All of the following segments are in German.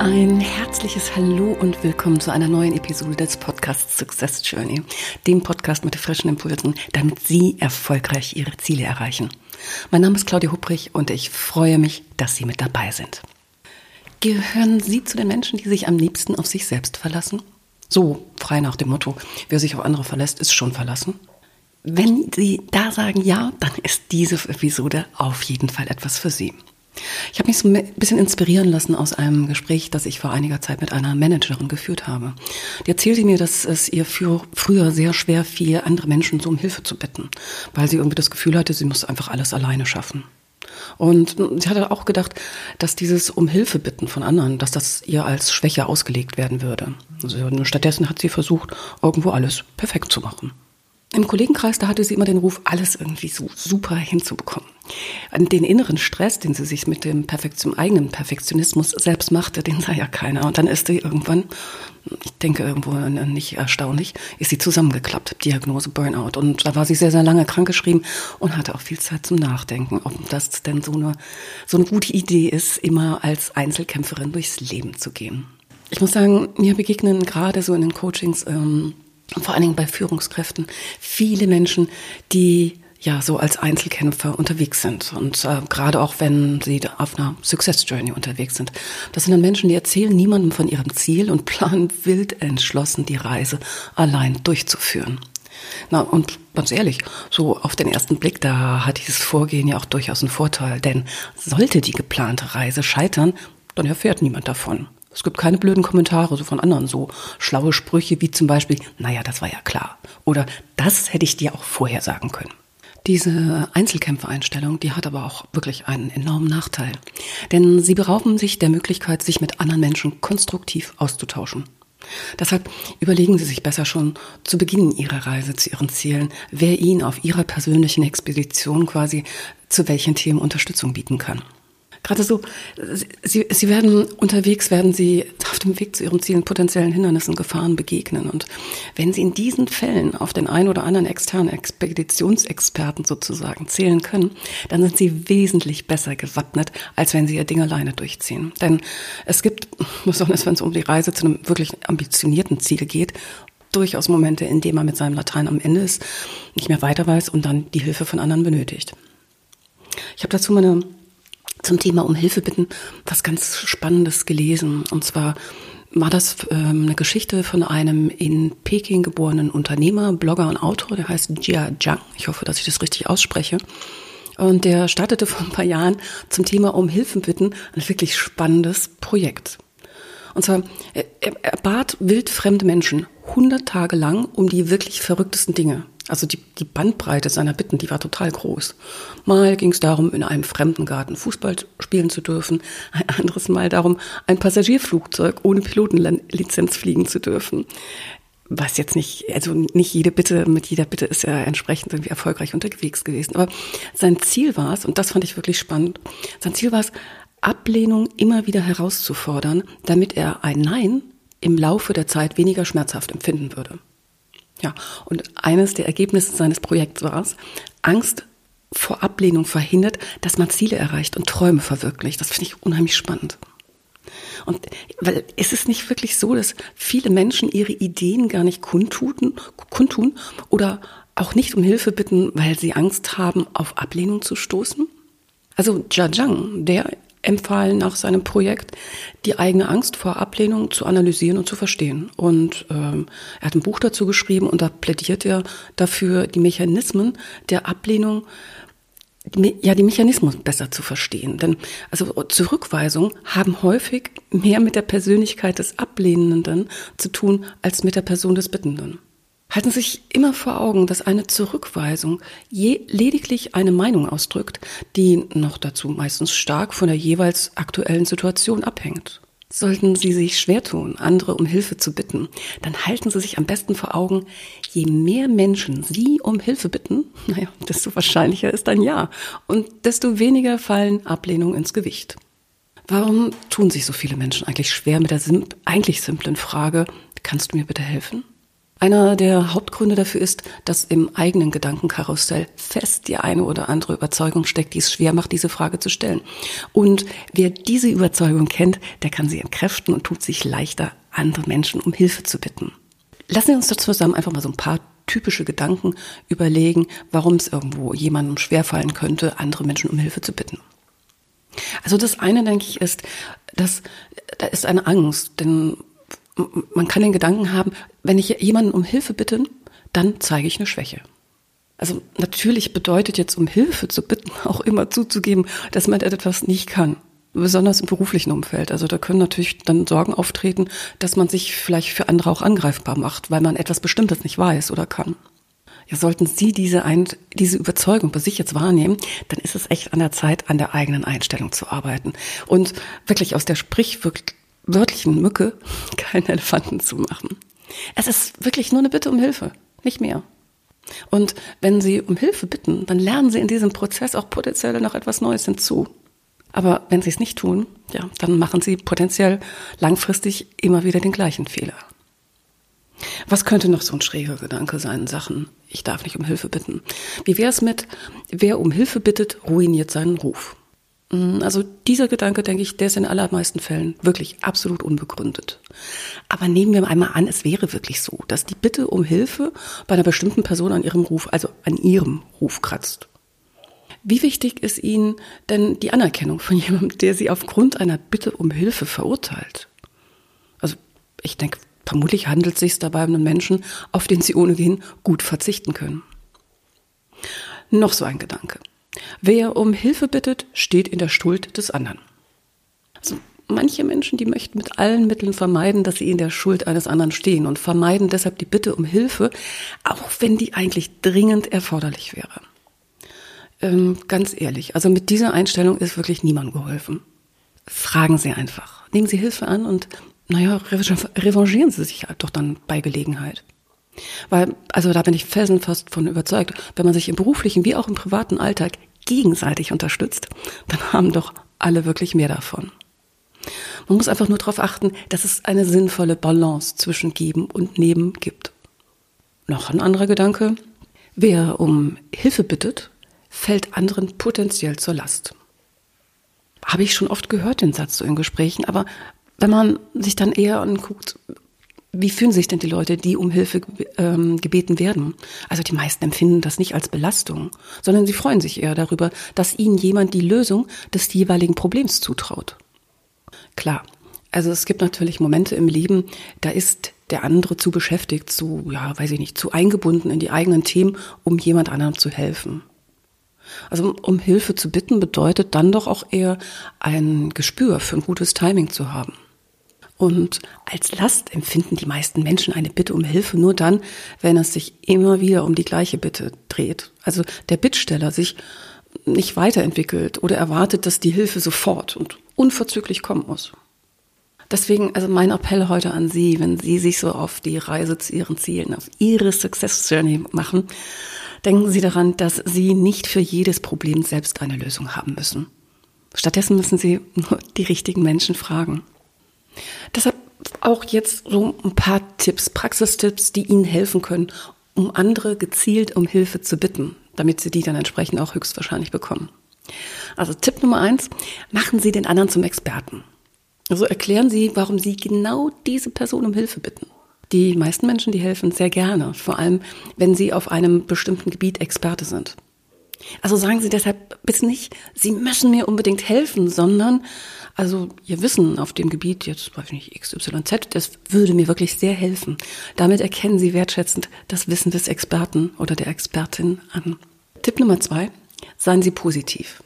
Ein herzliches Hallo und willkommen zu einer neuen Episode des Podcasts Success Journey, dem Podcast mit frischen Impulsen, damit Sie erfolgreich Ihre Ziele erreichen. Mein Name ist Claudia Hubrich und ich freue mich, dass Sie mit dabei sind. Gehören Sie zu den Menschen, die sich am liebsten auf sich selbst verlassen? So frei nach dem Motto, wer sich auf andere verlässt, ist schon verlassen. Wenn Sie da sagen ja, dann ist diese Episode auf jeden Fall etwas für Sie. Ich habe mich so ein bisschen inspirieren lassen aus einem Gespräch, das ich vor einiger Zeit mit einer Managerin geführt habe. Die erzählte mir, dass es ihr für, früher sehr schwer fiel, andere Menschen so um Hilfe zu bitten, weil sie irgendwie das Gefühl hatte, sie muss einfach alles alleine schaffen. Und sie hatte auch gedacht, dass dieses um Hilfe bitten von anderen, dass das ihr als Schwäche ausgelegt werden würde. Also stattdessen hat sie versucht, irgendwo alles perfekt zu machen. Im Kollegenkreis, da hatte sie immer den Ruf, alles irgendwie so super hinzubekommen. Den inneren Stress, den sie sich mit dem Perfektion, eigenen Perfektionismus selbst machte, den sah ja keiner. Und dann ist sie irgendwann, ich denke irgendwo nicht erstaunlich, ist sie zusammengeklappt, Diagnose Burnout. Und da war sie sehr, sehr lange krankgeschrieben und hatte auch viel Zeit zum Nachdenken, ob das denn so eine, so eine gute Idee ist, immer als Einzelkämpferin durchs Leben zu gehen. Ich muss sagen, mir begegnen gerade so in den Coachings, ähm, vor allen Dingen bei Führungskräften, viele Menschen, die ja so als Einzelkämpfer unterwegs sind und äh, gerade auch wenn sie auf einer Success Journey unterwegs sind. Das sind dann Menschen, die erzählen niemandem von ihrem Ziel und planen wild entschlossen die Reise allein durchzuführen. Na, und ganz ehrlich, so auf den ersten Blick, da hat dieses Vorgehen ja auch durchaus einen Vorteil, denn sollte die geplante Reise scheitern, dann erfährt niemand davon. Es gibt keine blöden Kommentare so von anderen, so schlaue Sprüche wie zum Beispiel, naja, das war ja klar. Oder das hätte ich dir auch vorher sagen können. Diese Einzelkämpfereinstellung, die hat aber auch wirklich einen enormen Nachteil. Denn sie berauben sich der Möglichkeit, sich mit anderen Menschen konstruktiv auszutauschen. Deshalb überlegen Sie sich besser schon zu Beginn Ihrer Reise zu Ihren Zielen, wer Ihnen auf Ihrer persönlichen Expedition quasi zu welchen Themen Unterstützung bieten kann. Gerade so, sie, sie werden unterwegs, werden sie auf dem Weg zu ihren Zielen potenziellen Hindernissen, Gefahren begegnen. Und wenn sie in diesen Fällen auf den ein oder anderen externen Expeditionsexperten sozusagen zählen können, dann sind sie wesentlich besser gewappnet, als wenn sie ihr Ding alleine durchziehen. Denn es gibt, besonders wenn es um die Reise zu einem wirklich ambitionierten Ziel geht, durchaus Momente, in denen man mit seinem Latein am Ende ist, nicht mehr weiter weiß und dann die Hilfe von anderen benötigt. Ich habe dazu meine zum Thema um Hilfe bitten was ganz Spannendes gelesen. Und zwar war das ähm, eine Geschichte von einem in Peking geborenen Unternehmer, Blogger und Autor, der heißt Jia Zhang. Ich hoffe, dass ich das richtig ausspreche. Und der startete vor ein paar Jahren zum Thema um Hilfe bitten ein wirklich spannendes Projekt. Und zwar, er, er bat wildfremde Menschen 100 Tage lang um die wirklich verrücktesten Dinge. Also die, die Bandbreite seiner Bitten, die war total groß. Mal ging es darum, in einem fremden Garten Fußball spielen zu dürfen, ein anderes Mal darum, ein Passagierflugzeug ohne Pilotenlizenz fliegen zu dürfen. Was jetzt nicht, also nicht jede Bitte, mit jeder Bitte ist er entsprechend irgendwie erfolgreich unterwegs gewesen. Aber sein Ziel war es, und das fand ich wirklich spannend, sein Ziel war es, Ablehnung immer wieder herauszufordern, damit er ein Nein im Laufe der Zeit weniger schmerzhaft empfinden würde. Ja, und eines der Ergebnisse seines Projekts war es, Angst vor Ablehnung verhindert, dass man Ziele erreicht und Träume verwirklicht. Das finde ich unheimlich spannend. Und weil ist es nicht wirklich so, dass viele Menschen ihre Ideen gar nicht kundtun, kundtun oder auch nicht um Hilfe bitten, weil sie Angst haben, auf Ablehnung zu stoßen? Also Zhang, der empfahlen nach seinem Projekt, die eigene Angst vor Ablehnung zu analysieren und zu verstehen. Und ähm, er hat ein Buch dazu geschrieben und da plädiert er dafür, die Mechanismen der Ablehnung die, ja, die Mechanismen besser zu verstehen. Denn also Zurückweisungen haben häufig mehr mit der Persönlichkeit des Ablehnenden zu tun als mit der Person des Bittenden. Halten Sie sich immer vor Augen, dass eine Zurückweisung je lediglich eine Meinung ausdrückt, die noch dazu meistens stark von der jeweils aktuellen Situation abhängt. Sollten Sie sich schwer tun, andere um Hilfe zu bitten, dann halten Sie sich am besten vor Augen, je mehr Menschen Sie um Hilfe bitten, naja, desto wahrscheinlicher ist ein Ja und desto weniger fallen Ablehnungen ins Gewicht. Warum tun sich so viele Menschen eigentlich schwer mit der sim eigentlich simplen Frage, kannst du mir bitte helfen? Einer der Hauptgründe dafür ist, dass im eigenen Gedankenkarussell fest die eine oder andere Überzeugung steckt, die es schwer macht, diese Frage zu stellen. Und wer diese Überzeugung kennt, der kann sie entkräften und tut sich leichter, andere Menschen um Hilfe zu bitten. Lassen wir uns dazu zusammen einfach mal so ein paar typische Gedanken überlegen, warum es irgendwo jemandem schwerfallen könnte, andere Menschen um Hilfe zu bitten. Also das eine, denke ich, ist, dass da ist eine Angst, denn man kann den Gedanken haben, wenn ich jemanden um Hilfe bitte, dann zeige ich eine Schwäche. Also natürlich bedeutet jetzt um Hilfe zu bitten auch immer zuzugeben, dass man etwas nicht kann. Besonders im beruflichen Umfeld. Also da können natürlich dann Sorgen auftreten, dass man sich vielleicht für andere auch angreifbar macht, weil man etwas Bestimmtes nicht weiß oder kann. Ja, sollten Sie diese, Ein diese Überzeugung bei sich jetzt wahrnehmen, dann ist es echt an der Zeit, an der eigenen Einstellung zu arbeiten und wirklich aus der sprichwörtlichen wörtlichen Mücke keinen Elefanten zu machen. Es ist wirklich nur eine Bitte um Hilfe, nicht mehr. Und wenn Sie um Hilfe bitten, dann lernen Sie in diesem Prozess auch potenziell noch etwas Neues hinzu. Aber wenn Sie es nicht tun, ja, dann machen Sie potenziell langfristig immer wieder den gleichen Fehler. Was könnte noch so ein schräger Gedanke sein in Sachen, ich darf nicht um Hilfe bitten? Wie wäre es mit, wer um Hilfe bittet, ruiniert seinen Ruf? Mm, also dieser Gedanke, denke ich, der ist in allermeisten Fällen wirklich absolut unbegründet. Aber nehmen wir einmal an, es wäre wirklich so, dass die Bitte um Hilfe bei einer bestimmten Person an ihrem Ruf, also an ihrem Ruf kratzt. Wie wichtig ist Ihnen denn die Anerkennung von jemandem, der Sie aufgrund einer Bitte um Hilfe verurteilt? Also ich denke, vermutlich handelt es sich dabei um einen Menschen, auf den Sie ohnehin gut verzichten können. Noch so ein Gedanke. Wer um Hilfe bittet, steht in der Schuld des anderen. Also manche Menschen, die möchten mit allen Mitteln vermeiden, dass sie in der Schuld eines anderen stehen und vermeiden deshalb die Bitte um Hilfe, auch wenn die eigentlich dringend erforderlich wäre. Ähm, ganz ehrlich, also mit dieser Einstellung ist wirklich niemand geholfen. Fragen Sie einfach. Nehmen Sie Hilfe an und, naja, revanchieren Sie sich halt doch dann bei Gelegenheit. Weil, also da bin ich felsenfast von überzeugt, wenn man sich im beruflichen wie auch im privaten Alltag gegenseitig unterstützt, dann haben doch alle wirklich mehr davon. Man muss einfach nur darauf achten, dass es eine sinnvolle Balance zwischen Geben und Nehmen gibt. Noch ein anderer Gedanke. Wer um Hilfe bittet, fällt anderen potenziell zur Last. Habe ich schon oft gehört, den Satz so in Gesprächen, aber wenn man sich dann eher anguckt, wie fühlen sich denn die Leute, die um Hilfe ähm, gebeten werden? Also die meisten empfinden das nicht als Belastung, sondern sie freuen sich eher darüber, dass ihnen jemand die Lösung des jeweiligen Problems zutraut. Klar, also es gibt natürlich Momente im Leben, da ist der andere zu beschäftigt, zu, ja, weiß ich nicht, zu eingebunden in die eigenen Themen, um jemand anderem zu helfen. Also um Hilfe zu bitten bedeutet dann doch auch eher ein Gespür für ein gutes Timing zu haben. Und als Last empfinden die meisten Menschen eine Bitte um Hilfe nur dann, wenn es sich immer wieder um die gleiche Bitte dreht. Also der Bittsteller sich nicht weiterentwickelt oder erwartet, dass die Hilfe sofort und unverzüglich kommen muss. Deswegen, also mein Appell heute an Sie, wenn Sie sich so auf die Reise zu Ihren Zielen, auf Ihre Success Journey machen, denken Sie daran, dass Sie nicht für jedes Problem selbst eine Lösung haben müssen. Stattdessen müssen Sie nur die richtigen Menschen fragen. Deshalb auch jetzt so ein paar Tipps, Praxistipps, die Ihnen helfen können, um andere gezielt um Hilfe zu bitten, damit Sie die dann entsprechend auch höchstwahrscheinlich bekommen. Also Tipp Nummer eins, machen Sie den anderen zum Experten. Also erklären Sie, warum Sie genau diese Person um Hilfe bitten. Die meisten Menschen, die helfen sehr gerne, vor allem wenn sie auf einem bestimmten Gebiet Experte sind. Also sagen Sie deshalb bitte nicht, Sie müssen mir unbedingt helfen, sondern also Ihr Wissen auf dem Gebiet, jetzt weiß ich nicht, XYZ, das würde mir wirklich sehr helfen. Damit erkennen Sie wertschätzend das Wissen des Experten oder der Expertin an. Tipp Nummer zwei, seien Sie positiv.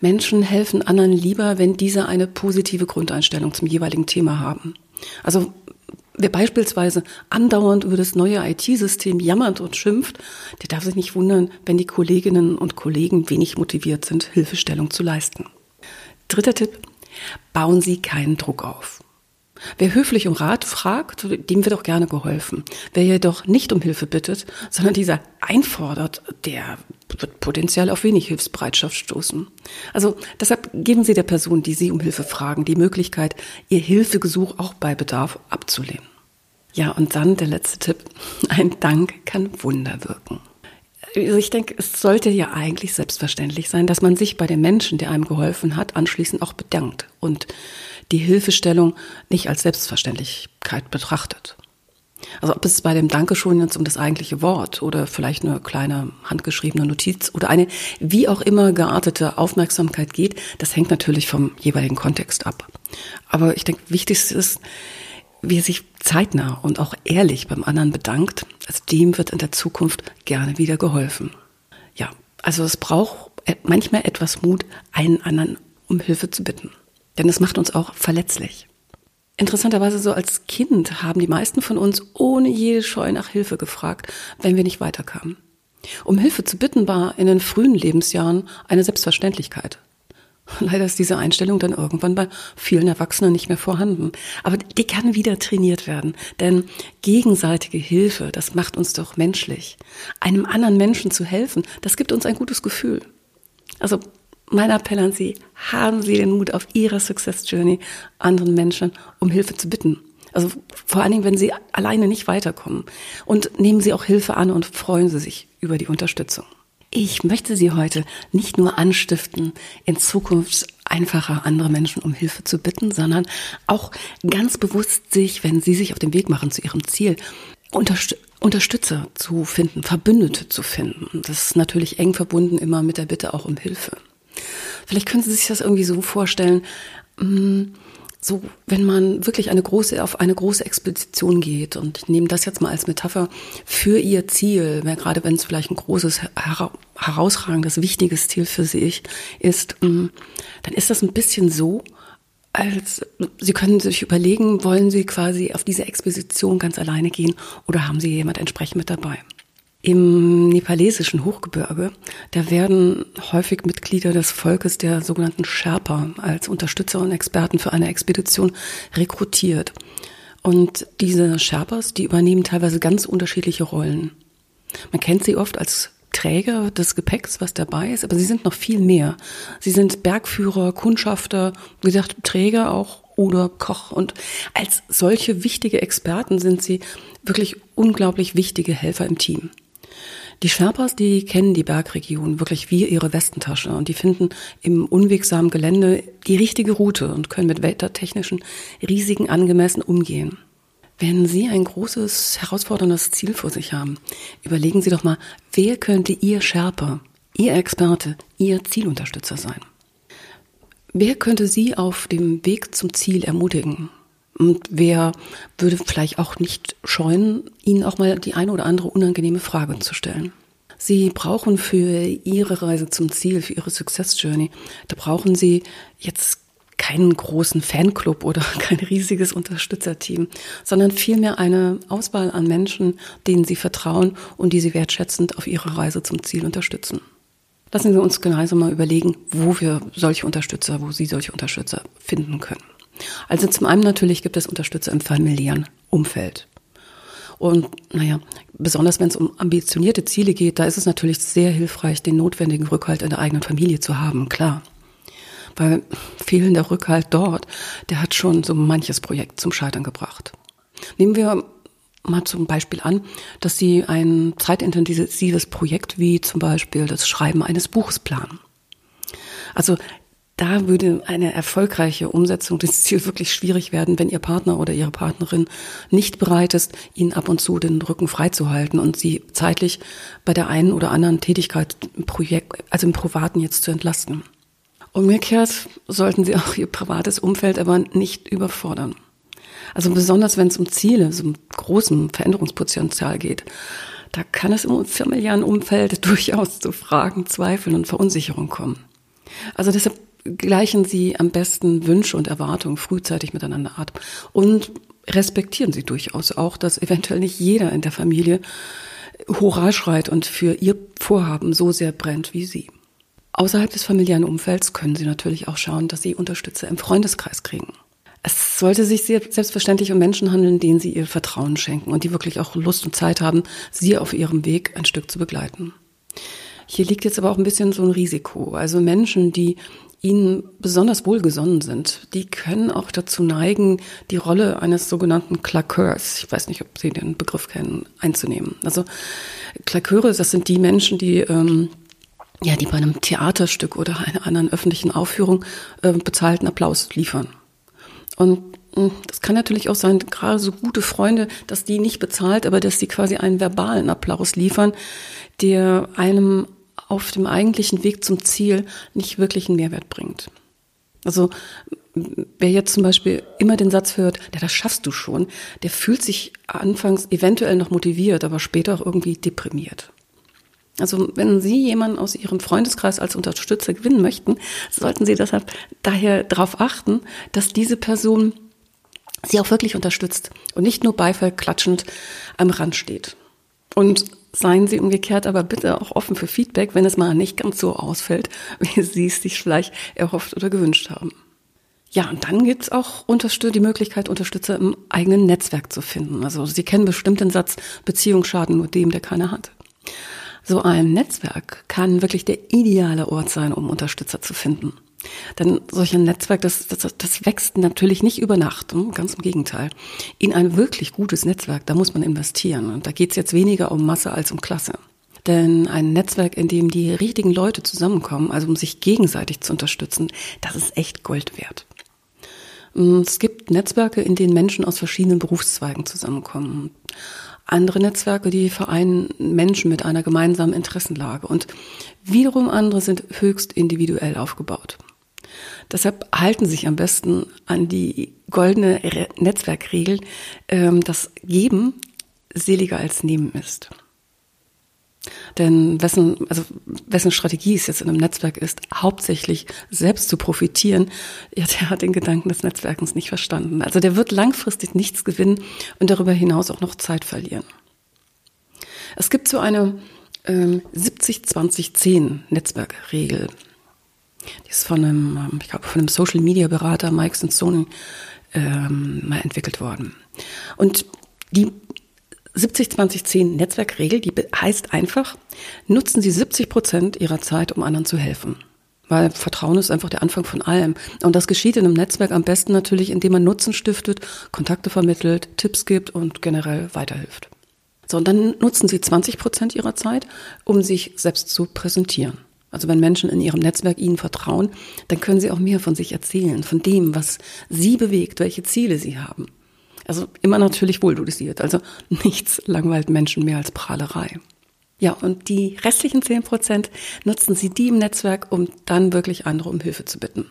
Menschen helfen anderen lieber, wenn diese eine positive Grundeinstellung zum jeweiligen Thema haben. Also Wer beispielsweise andauernd über das neue IT-System jammert und schimpft, der darf sich nicht wundern, wenn die Kolleginnen und Kollegen wenig motiviert sind, Hilfestellung zu leisten. Dritter Tipp, Bauen Sie keinen Druck auf. Wer höflich um Rat fragt, dem wird auch gerne geholfen. Wer jedoch nicht um Hilfe bittet, sondern dieser einfordert, der wird potenziell auf wenig Hilfsbereitschaft stoßen. Also deshalb geben Sie der Person, die Sie um Hilfe fragen, die Möglichkeit, ihr Hilfegesuch auch bei Bedarf abzulehnen. Ja, und dann der letzte Tipp. Ein Dank kann Wunder wirken. Also ich denke, es sollte ja eigentlich selbstverständlich sein, dass man sich bei dem Menschen, der einem geholfen hat, anschließend auch bedankt und die Hilfestellung nicht als Selbstverständlichkeit betrachtet. Also ob es bei dem Dankeschön jetzt um das eigentliche Wort oder vielleicht eine kleine handgeschriebene Notiz oder eine wie auch immer geartete Aufmerksamkeit geht, das hängt natürlich vom jeweiligen Kontext ab. Aber ich denke, wichtigste ist, wie er sich zeitnah und auch ehrlich beim anderen bedankt, also dem wird in der Zukunft gerne wieder geholfen. Ja, also es braucht manchmal etwas Mut, einen anderen um Hilfe zu bitten. Denn es macht uns auch verletzlich. Interessanterweise so als Kind haben die meisten von uns ohne jede Scheu nach Hilfe gefragt, wenn wir nicht weiterkamen. Um Hilfe zu bitten war in den frühen Lebensjahren eine Selbstverständlichkeit. Leider ist diese Einstellung dann irgendwann bei vielen Erwachsenen nicht mehr vorhanden. Aber die kann wieder trainiert werden. Denn gegenseitige Hilfe, das macht uns doch menschlich. Einem anderen Menschen zu helfen, das gibt uns ein gutes Gefühl. Also mein Appell an Sie, haben Sie den Mut auf Ihrer Success Journey, anderen Menschen um Hilfe zu bitten. Also vor allen Dingen, wenn Sie alleine nicht weiterkommen. Und nehmen Sie auch Hilfe an und freuen Sie sich über die Unterstützung. Ich möchte Sie heute nicht nur anstiften, in Zukunft einfacher andere Menschen um Hilfe zu bitten, sondern auch ganz bewusst sich, wenn Sie sich auf den Weg machen zu Ihrem Ziel, Unterst Unterstützer zu finden, Verbündete zu finden. Das ist natürlich eng verbunden immer mit der Bitte auch um Hilfe. Vielleicht können Sie sich das irgendwie so vorstellen, mm, so, wenn man wirklich eine große, auf eine große Expedition geht und ich nehme das jetzt mal als Metapher für ihr Ziel, gerade wenn es vielleicht ein großes, herausragendes, wichtiges Ziel für sie ist, mm, dann ist das ein bisschen so, als Sie können sich überlegen, wollen Sie quasi auf diese Expedition ganz alleine gehen oder haben Sie jemand entsprechend mit dabei? Im nepalesischen Hochgebirge, da werden häufig Mitglieder des Volkes der sogenannten Sherpa als Unterstützer und Experten für eine Expedition rekrutiert. Und diese Sherpas, die übernehmen teilweise ganz unterschiedliche Rollen. Man kennt sie oft als Träger des Gepäcks, was dabei ist, aber sie sind noch viel mehr. Sie sind Bergführer, Kundschafter, wie gesagt, Träger auch oder Koch. Und als solche wichtige Experten sind sie wirklich unglaublich wichtige Helfer im Team. Die Sherpas, die kennen die Bergregion wirklich wie ihre Westentasche und die finden im unwegsamen Gelände die richtige Route und können mit wettertechnischen Risiken angemessen umgehen. Wenn Sie ein großes, herausforderndes Ziel vor sich haben, überlegen Sie doch mal, wer könnte Ihr Sherpa, Ihr Experte, Ihr Zielunterstützer sein? Wer könnte Sie auf dem Weg zum Ziel ermutigen? Und wer würde vielleicht auch nicht scheuen, Ihnen auch mal die eine oder andere unangenehme Frage zu stellen? Sie brauchen für Ihre Reise zum Ziel, für Ihre Success Journey, da brauchen Sie jetzt keinen großen Fanclub oder kein riesiges Unterstützerteam, sondern vielmehr eine Auswahl an Menschen, denen Sie vertrauen und die Sie wertschätzend auf Ihrer Reise zum Ziel unterstützen. Lassen Sie uns gemeinsam mal überlegen, wo wir solche Unterstützer, wo Sie solche Unterstützer finden können. Also zum einen natürlich gibt es Unterstützer im familiären Umfeld. Und naja, besonders wenn es um ambitionierte Ziele geht, da ist es natürlich sehr hilfreich, den notwendigen Rückhalt in der eigenen Familie zu haben, klar. Weil fehlender Rückhalt dort, der hat schon so manches Projekt zum Scheitern gebracht. Nehmen wir mal zum Beispiel an, dass Sie ein zeitintensives Projekt wie zum Beispiel das Schreiben eines Buches planen. Also da würde eine erfolgreiche Umsetzung des Ziels wirklich schwierig werden, wenn Ihr Partner oder Ihre Partnerin nicht bereit ist, Ihnen ab und zu den Rücken freizuhalten und Sie zeitlich bei der einen oder anderen Tätigkeit im Projekt, also im Privaten jetzt zu entlasten. Umgekehrt sollten Sie auch Ihr privates Umfeld aber nicht überfordern. Also besonders wenn es um Ziele, so um großem Veränderungspotenzial geht, da kann es im familiären Umfeld durchaus zu Fragen, Zweifeln und Verunsicherung kommen. Also deshalb gleichen Sie am besten Wünsche und Erwartungen frühzeitig miteinander ab und respektieren Sie durchaus auch, dass eventuell nicht jeder in der Familie Hurra schreit und für Ihr Vorhaben so sehr brennt wie Sie. Außerhalb des familiären Umfelds können Sie natürlich auch schauen, dass Sie Unterstützer im Freundeskreis kriegen. Es sollte sich sehr selbstverständlich um Menschen handeln, denen Sie ihr Vertrauen schenken und die wirklich auch Lust und Zeit haben, Sie auf Ihrem Weg ein Stück zu begleiten. Hier liegt jetzt aber auch ein bisschen so ein Risiko. Also Menschen, die ihnen besonders wohlgesonnen sind, die können auch dazu neigen, die Rolle eines sogenannten Claqueurs, ich weiß nicht, ob Sie den Begriff kennen, einzunehmen. Also Claqueure, das sind die Menschen, die ähm, ja, die bei einem Theaterstück oder einer anderen öffentlichen Aufführung äh, bezahlten Applaus liefern. Und hm, das kann natürlich auch sein, gerade so gute Freunde, dass die nicht bezahlt, aber dass die quasi einen verbalen Applaus liefern, der einem auf dem eigentlichen Weg zum Ziel nicht wirklich einen Mehrwert bringt. Also wer jetzt zum Beispiel immer den Satz hört, ja, das schaffst du schon, der fühlt sich anfangs eventuell noch motiviert, aber später auch irgendwie deprimiert. Also wenn Sie jemanden aus Ihrem Freundeskreis als Unterstützer gewinnen möchten, sollten Sie deshalb daher darauf achten, dass diese Person Sie auch wirklich unterstützt und nicht nur Beifall klatschend am Rand steht. Und seien Sie umgekehrt aber bitte auch offen für Feedback, wenn es mal nicht ganz so ausfällt, wie Sie es sich vielleicht erhofft oder gewünscht haben. Ja, und dann gibt's auch die Möglichkeit, Unterstützer im eigenen Netzwerk zu finden. Also Sie kennen bestimmt den Satz, Beziehung schaden nur dem, der keine hat. So ein Netzwerk kann wirklich der ideale Ort sein, um Unterstützer zu finden. Denn solch ein Netzwerk, das, das, das wächst natürlich nicht über Nacht, hm, ganz im Gegenteil. In ein wirklich gutes Netzwerk, da muss man investieren. Und da geht es jetzt weniger um Masse als um Klasse. Denn ein Netzwerk, in dem die richtigen Leute zusammenkommen, also um sich gegenseitig zu unterstützen, das ist echt Gold wert. Hm, es gibt Netzwerke, in denen Menschen aus verschiedenen Berufszweigen zusammenkommen. Andere Netzwerke, die vereinen Menschen mit einer gemeinsamen Interessenlage und wiederum andere sind höchst individuell aufgebaut. Deshalb halten sich am besten an die goldene Netzwerkregel, ähm, dass Geben seliger als Nehmen ist. Denn wessen, also wessen Strategie es jetzt in einem Netzwerk ist, hauptsächlich selbst zu profitieren, ja, der hat den Gedanken des Netzwerkens nicht verstanden. Also der wird langfristig nichts gewinnen und darüber hinaus auch noch Zeit verlieren. Es gibt so eine ähm, 70-20-10 Netzwerkregel. Die ist von einem, ähm, ich glaube, von einem Social Media Berater Mike Sonsoni ähm, mal entwickelt worden. Und die 70-20-10 Netzwerkregel, die heißt einfach, nutzen Sie 70 Prozent Ihrer Zeit, um anderen zu helfen. Weil Vertrauen ist einfach der Anfang von allem. Und das geschieht in einem Netzwerk am besten natürlich, indem man Nutzen stiftet, Kontakte vermittelt, Tipps gibt und generell weiterhilft. So, und dann nutzen Sie 20 Prozent Ihrer Zeit, um sich selbst zu präsentieren. Also wenn Menschen in ihrem Netzwerk Ihnen vertrauen, dann können Sie auch mehr von sich erzählen, von dem, was Sie bewegt, welche Ziele Sie haben. Also immer natürlich wohldosiert. Also nichts langweilt Menschen mehr als Prahlerei. Ja, und die restlichen zehn Prozent nutzen Sie die im Netzwerk, um dann wirklich andere um Hilfe zu bitten.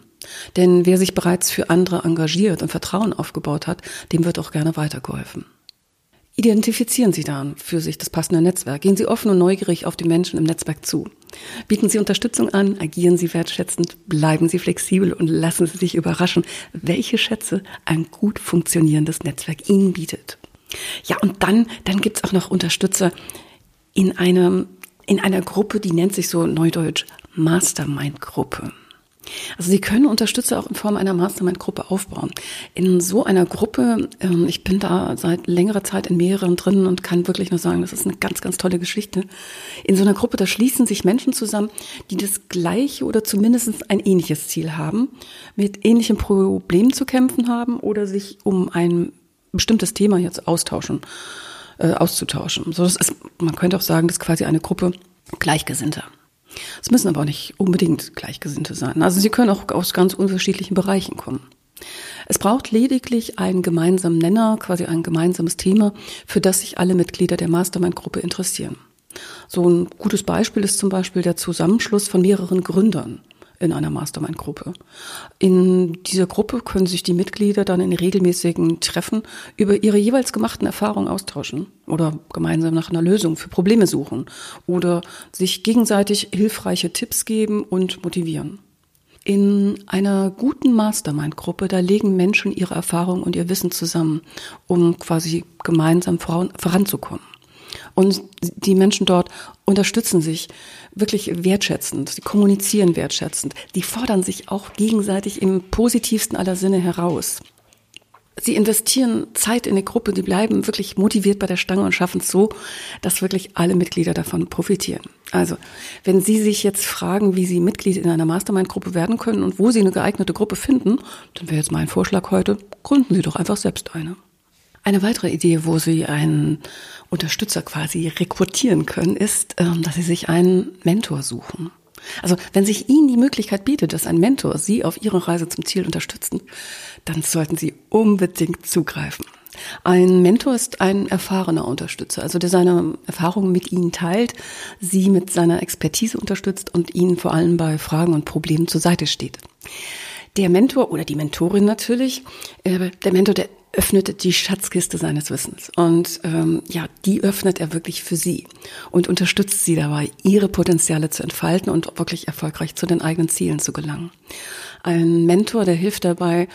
Denn wer sich bereits für andere engagiert und Vertrauen aufgebaut hat, dem wird auch gerne weitergeholfen. Identifizieren Sie dann für sich das passende Netzwerk. Gehen Sie offen und neugierig auf die Menschen im Netzwerk zu. Bieten Sie Unterstützung an, agieren Sie wertschätzend, bleiben Sie flexibel und lassen Sie sich überraschen, welche Schätze ein gut funktionierendes Netzwerk Ihnen bietet. Ja, und dann, dann gibt's auch noch Unterstützer in einem, in einer Gruppe, die nennt sich so neudeutsch Mastermind-Gruppe. Also Sie können Unterstützer auch in Form einer Mastermind-Gruppe aufbauen. In so einer Gruppe, ähm, ich bin da seit längerer Zeit in mehreren drin und kann wirklich nur sagen, das ist eine ganz, ganz tolle Geschichte. In so einer Gruppe, da schließen sich Menschen zusammen, die das gleiche oder zumindest ein ähnliches Ziel haben, mit ähnlichen Problemen zu kämpfen haben oder sich um ein bestimmtes Thema jetzt austauschen, äh, auszutauschen. So, das ist, man könnte auch sagen, das ist quasi eine Gruppe Gleichgesinnter. Es müssen aber auch nicht unbedingt Gleichgesinnte sein. Also sie können auch aus ganz unterschiedlichen Bereichen kommen. Es braucht lediglich einen gemeinsamen Nenner, quasi ein gemeinsames Thema, für das sich alle Mitglieder der Mastermind-Gruppe interessieren. So ein gutes Beispiel ist zum Beispiel der Zusammenschluss von mehreren Gründern in einer Mastermind-Gruppe. In dieser Gruppe können sich die Mitglieder dann in regelmäßigen Treffen über ihre jeweils gemachten Erfahrungen austauschen oder gemeinsam nach einer Lösung für Probleme suchen oder sich gegenseitig hilfreiche Tipps geben und motivieren. In einer guten Mastermind-Gruppe, da legen Menschen ihre Erfahrungen und ihr Wissen zusammen, um quasi gemeinsam voran, voranzukommen. Und die Menschen dort unterstützen sich wirklich wertschätzend. Sie kommunizieren wertschätzend. Die fordern sich auch gegenseitig im positivsten aller Sinne heraus. Sie investieren Zeit in eine Gruppe, die bleiben wirklich motiviert bei der Stange und schaffen es so, dass wirklich alle Mitglieder davon profitieren. Also, wenn Sie sich jetzt fragen, wie Sie Mitglied in einer Mastermind-Gruppe werden können und wo Sie eine geeignete Gruppe finden, dann wäre jetzt mein Vorschlag heute, gründen Sie doch einfach selbst eine. Eine weitere Idee, wo Sie einen Unterstützer quasi rekrutieren können, ist, ähm, dass Sie sich einen Mentor suchen. Also wenn sich Ihnen die Möglichkeit bietet, dass ein Mentor Sie auf Ihrer Reise zum Ziel unterstützt, dann sollten Sie unbedingt zugreifen. Ein Mentor ist ein erfahrener Unterstützer, also der seine Erfahrungen mit Ihnen teilt, Sie mit seiner Expertise unterstützt und Ihnen vor allem bei Fragen und Problemen zur Seite steht. Der Mentor oder die Mentorin natürlich, äh, der Mentor, der öffnet die Schatzkiste seines Wissens. Und ähm, ja, die öffnet er wirklich für sie und unterstützt sie dabei, ihre Potenziale zu entfalten und wirklich erfolgreich zu den eigenen Zielen zu gelangen. Ein Mentor, der hilft dabei,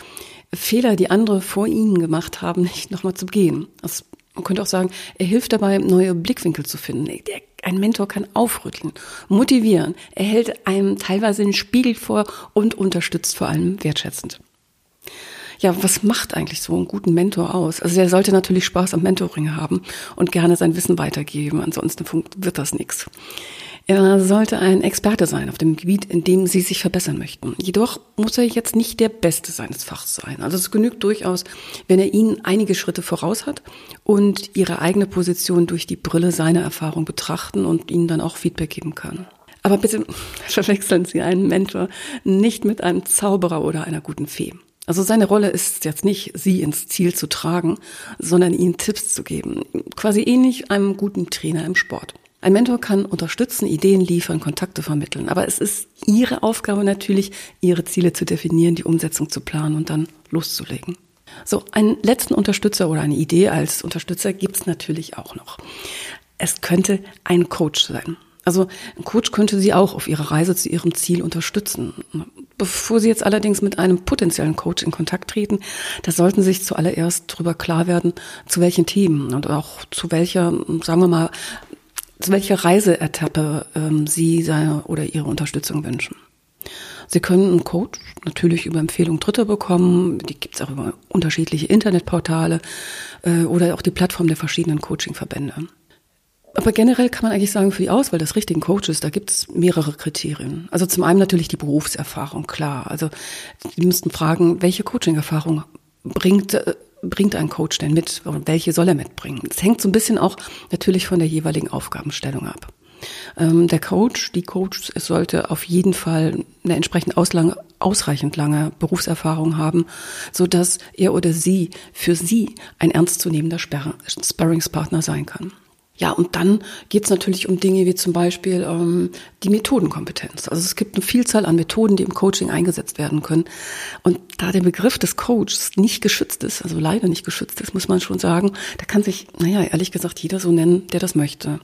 Fehler, die andere vor ihnen gemacht haben, nicht nochmal zu begehen. Das, man könnte auch sagen, er hilft dabei, neue Blickwinkel zu finden. Der, ein Mentor kann aufrütteln, motivieren, er hält einem teilweise den Spiegel vor und unterstützt vor allem wertschätzend ja, was macht eigentlich so einen guten Mentor aus? Also er sollte natürlich Spaß am Mentoring haben und gerne sein Wissen weitergeben, ansonsten wird das nichts. Er sollte ein Experte sein auf dem Gebiet, in dem Sie sich verbessern möchten. Jedoch muss er jetzt nicht der Beste seines Fachs sein. Also es genügt durchaus, wenn er Ihnen einige Schritte voraus hat und Ihre eigene Position durch die Brille seiner Erfahrung betrachten und Ihnen dann auch Feedback geben kann. Aber bitte verwechseln Sie einen Mentor nicht mit einem Zauberer oder einer guten Fee. Also seine Rolle ist jetzt nicht, sie ins Ziel zu tragen, sondern ihnen Tipps zu geben. Quasi ähnlich einem guten Trainer im Sport. Ein Mentor kann unterstützen, Ideen liefern, Kontakte vermitteln. Aber es ist ihre Aufgabe natürlich, ihre Ziele zu definieren, die Umsetzung zu planen und dann loszulegen. So, einen letzten Unterstützer oder eine Idee als Unterstützer gibt's natürlich auch noch. Es könnte ein Coach sein. Also ein Coach könnte Sie auch auf Ihrer Reise zu Ihrem Ziel unterstützen. Bevor Sie jetzt allerdings mit einem potenziellen Coach in Kontakt treten, da sollten Sie sich zuallererst darüber klar werden, zu welchen Themen und auch zu welcher, sagen wir mal, zu welcher Reiseetappe ähm, Sie seine oder Ihre Unterstützung wünschen. Sie können einen Coach natürlich über Empfehlung Dritter bekommen. Die gibt es auch über unterschiedliche Internetportale äh, oder auch die Plattform der verschiedenen Coachingverbände. Aber generell kann man eigentlich sagen, für die Auswahl des richtigen Coaches, da gibt es mehrere Kriterien. Also zum einen natürlich die Berufserfahrung, klar. Also die müssten fragen, welche Coaching-Erfahrung bringt, äh, bringt ein Coach denn mit und welche soll er mitbringen? Das hängt so ein bisschen auch natürlich von der jeweiligen Aufgabenstellung ab. Ähm, der Coach, die Coach, sollte auf jeden Fall eine entsprechend auslange, ausreichend lange Berufserfahrung haben, so dass er oder sie für sie ein ernstzunehmender Sparringspartner sein kann. Ja, und dann geht es natürlich um Dinge wie zum Beispiel ähm, die Methodenkompetenz. Also es gibt eine Vielzahl an Methoden, die im Coaching eingesetzt werden können. Und da der Begriff des Coaches nicht geschützt ist, also leider nicht geschützt ist, muss man schon sagen, da kann sich, naja, ehrlich gesagt, jeder so nennen, der das möchte.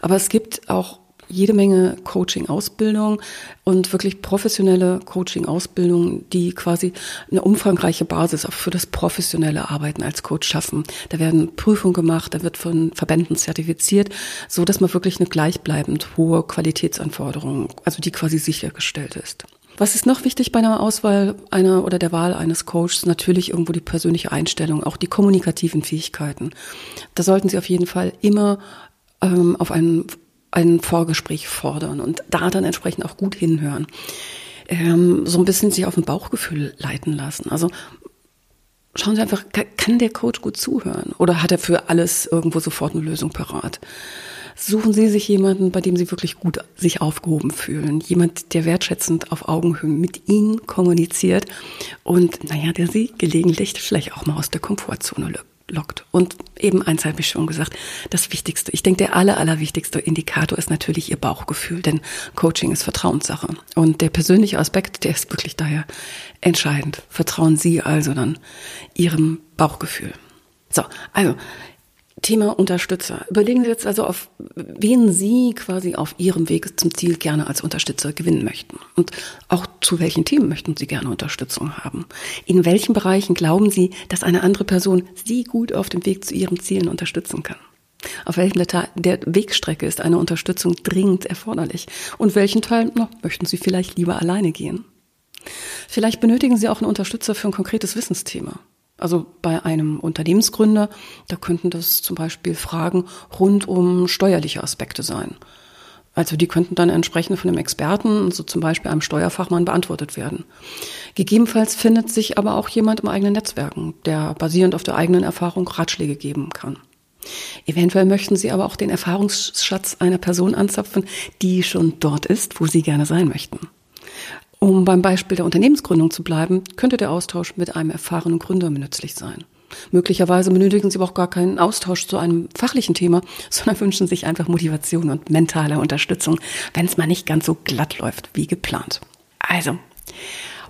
Aber es gibt auch jede Menge Coaching-Ausbildung und wirklich professionelle Coaching-Ausbildung, die quasi eine umfangreiche Basis auch für das professionelle Arbeiten als Coach schaffen. Da werden Prüfungen gemacht, da wird von Verbänden zertifiziert, so dass man wirklich eine gleichbleibend hohe Qualitätsanforderung, also die quasi sichergestellt ist. Was ist noch wichtig bei einer Auswahl einer oder der Wahl eines Coaches? Natürlich irgendwo die persönliche Einstellung, auch die kommunikativen Fähigkeiten. Da sollten Sie auf jeden Fall immer ähm, auf einen ein Vorgespräch fordern und da dann entsprechend auch gut hinhören. Ähm, so ein bisschen sich auf ein Bauchgefühl leiten lassen. Also schauen Sie einfach, kann der Coach gut zuhören oder hat er für alles irgendwo sofort eine Lösung parat? Suchen Sie sich jemanden, bei dem Sie wirklich gut sich aufgehoben fühlen. Jemand, der wertschätzend auf Augenhöhe mit Ihnen kommuniziert und, naja, der Sie gelegentlich vielleicht auch mal aus der Komfortzone lockt. Und eben eins habe ich schon gesagt, das Wichtigste, ich denke, der aller, allerwichtigste Indikator ist natürlich Ihr Bauchgefühl, denn Coaching ist Vertrauenssache. Und der persönliche Aspekt, der ist wirklich daher entscheidend. Vertrauen Sie also dann Ihrem Bauchgefühl. So, also Thema Unterstützer. Überlegen Sie jetzt also, auf wen Sie quasi auf Ihrem Weg zum Ziel gerne als Unterstützer gewinnen möchten. Und auch zu welchen Themen möchten Sie gerne Unterstützung haben. In welchen Bereichen glauben Sie, dass eine andere Person Sie gut auf dem Weg zu Ihren Zielen unterstützen kann? Auf welchem der Wegstrecke ist eine Unterstützung dringend erforderlich? Und welchen Teil no, möchten Sie vielleicht lieber alleine gehen? Vielleicht benötigen Sie auch einen Unterstützer für ein konkretes Wissensthema. Also bei einem Unternehmensgründer, da könnten das zum Beispiel Fragen rund um steuerliche Aspekte sein. Also die könnten dann entsprechend von einem Experten, so zum Beispiel einem Steuerfachmann, beantwortet werden. Gegebenenfalls findet sich aber auch jemand im eigenen Netzwerken, der basierend auf der eigenen Erfahrung Ratschläge geben kann. Eventuell möchten Sie aber auch den Erfahrungsschatz einer Person anzapfen, die schon dort ist, wo Sie gerne sein möchten. Um beim Beispiel der Unternehmensgründung zu bleiben, könnte der Austausch mit einem erfahrenen Gründer nützlich sein. Möglicherweise benötigen Sie aber auch gar keinen Austausch zu einem fachlichen Thema, sondern wünschen sich einfach Motivation und mentale Unterstützung, wenn es mal nicht ganz so glatt läuft wie geplant. Also,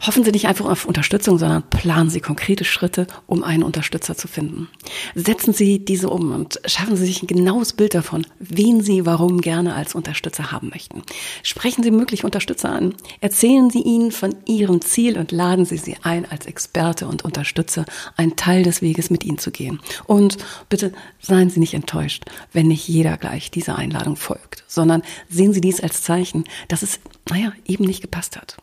Hoffen Sie nicht einfach auf Unterstützung, sondern planen Sie konkrete Schritte, um einen Unterstützer zu finden. Setzen Sie diese um und schaffen Sie sich ein genaues Bild davon, wen Sie warum gerne als Unterstützer haben möchten. Sprechen Sie mögliche Unterstützer an. Erzählen Sie ihnen von Ihrem Ziel und laden Sie sie ein, als Experte und Unterstützer einen Teil des Weges mit Ihnen zu gehen. Und bitte seien Sie nicht enttäuscht, wenn nicht jeder gleich dieser Einladung folgt, sondern sehen Sie dies als Zeichen, dass es, naja, eben nicht gepasst hat.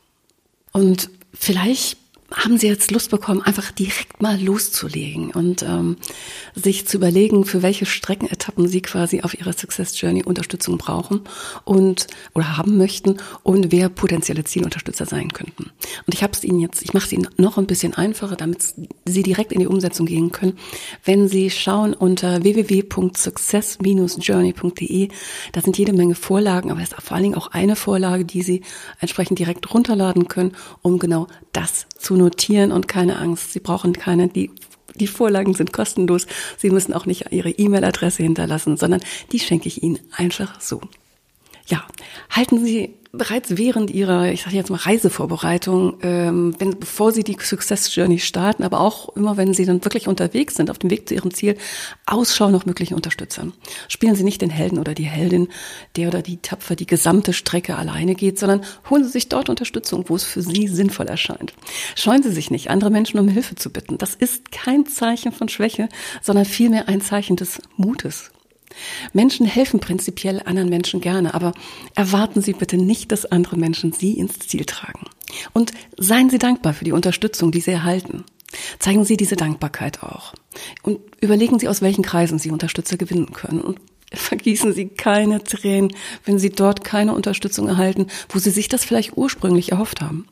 Und vielleicht haben Sie jetzt Lust bekommen, einfach direkt mal loszulegen und ähm, sich zu überlegen, für welche Streckenetappen Sie quasi auf Ihrer Success Journey Unterstützung brauchen und oder haben möchten und wer potenzielle Zielunterstützer sein könnten. Und ich habe es Ihnen jetzt, ich mache es Ihnen noch ein bisschen einfacher, damit Sie direkt in die Umsetzung gehen können, wenn Sie schauen unter www.success-journey.de. Da sind jede Menge Vorlagen, aber es ist vor allen Dingen auch eine Vorlage, die Sie entsprechend direkt runterladen können, um genau das zu notieren und keine Angst. Sie brauchen keine, die, die Vorlagen sind kostenlos. Sie müssen auch nicht Ihre E-Mail-Adresse hinterlassen, sondern die schenke ich Ihnen einfach so. Ja, halten Sie bereits während ihrer, ich sage jetzt mal Reisevorbereitung, ähm, wenn, bevor sie die Success Journey starten, aber auch immer, wenn sie dann wirklich unterwegs sind, auf dem Weg zu ihrem Ziel, Ausschau nach möglichen Unterstützern. Spielen Sie nicht den Helden oder die Heldin, der oder die tapfer die gesamte Strecke alleine geht, sondern holen Sie sich dort Unterstützung, wo es für Sie sinnvoll erscheint. Scheuen Sie sich nicht, andere Menschen um Hilfe zu bitten. Das ist kein Zeichen von Schwäche, sondern vielmehr ein Zeichen des Mutes Menschen helfen prinzipiell anderen Menschen gerne, aber erwarten Sie bitte nicht, dass andere Menschen Sie ins Ziel tragen. Und seien Sie dankbar für die Unterstützung, die Sie erhalten. Zeigen Sie diese Dankbarkeit auch. Und überlegen Sie, aus welchen Kreisen Sie Unterstützer gewinnen können. Und vergießen Sie keine Tränen, wenn Sie dort keine Unterstützung erhalten, wo Sie sich das vielleicht ursprünglich erhofft haben.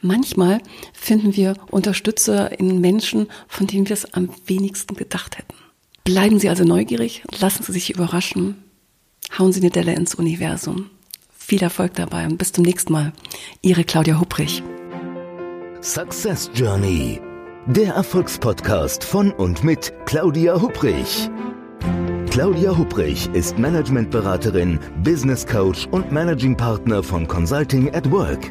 Manchmal finden wir Unterstützer in Menschen, von denen wir es am wenigsten gedacht hätten. Bleiben Sie also neugierig, lassen Sie sich überraschen, hauen Sie eine Delle ins Universum. Viel Erfolg dabei und bis zum nächsten Mal. Ihre Claudia Hupprich. Success Journey. Der Erfolgspodcast von und mit Claudia Hupprich. Claudia Hupprich ist Managementberaterin, Business Coach und Managing Partner von Consulting at Work.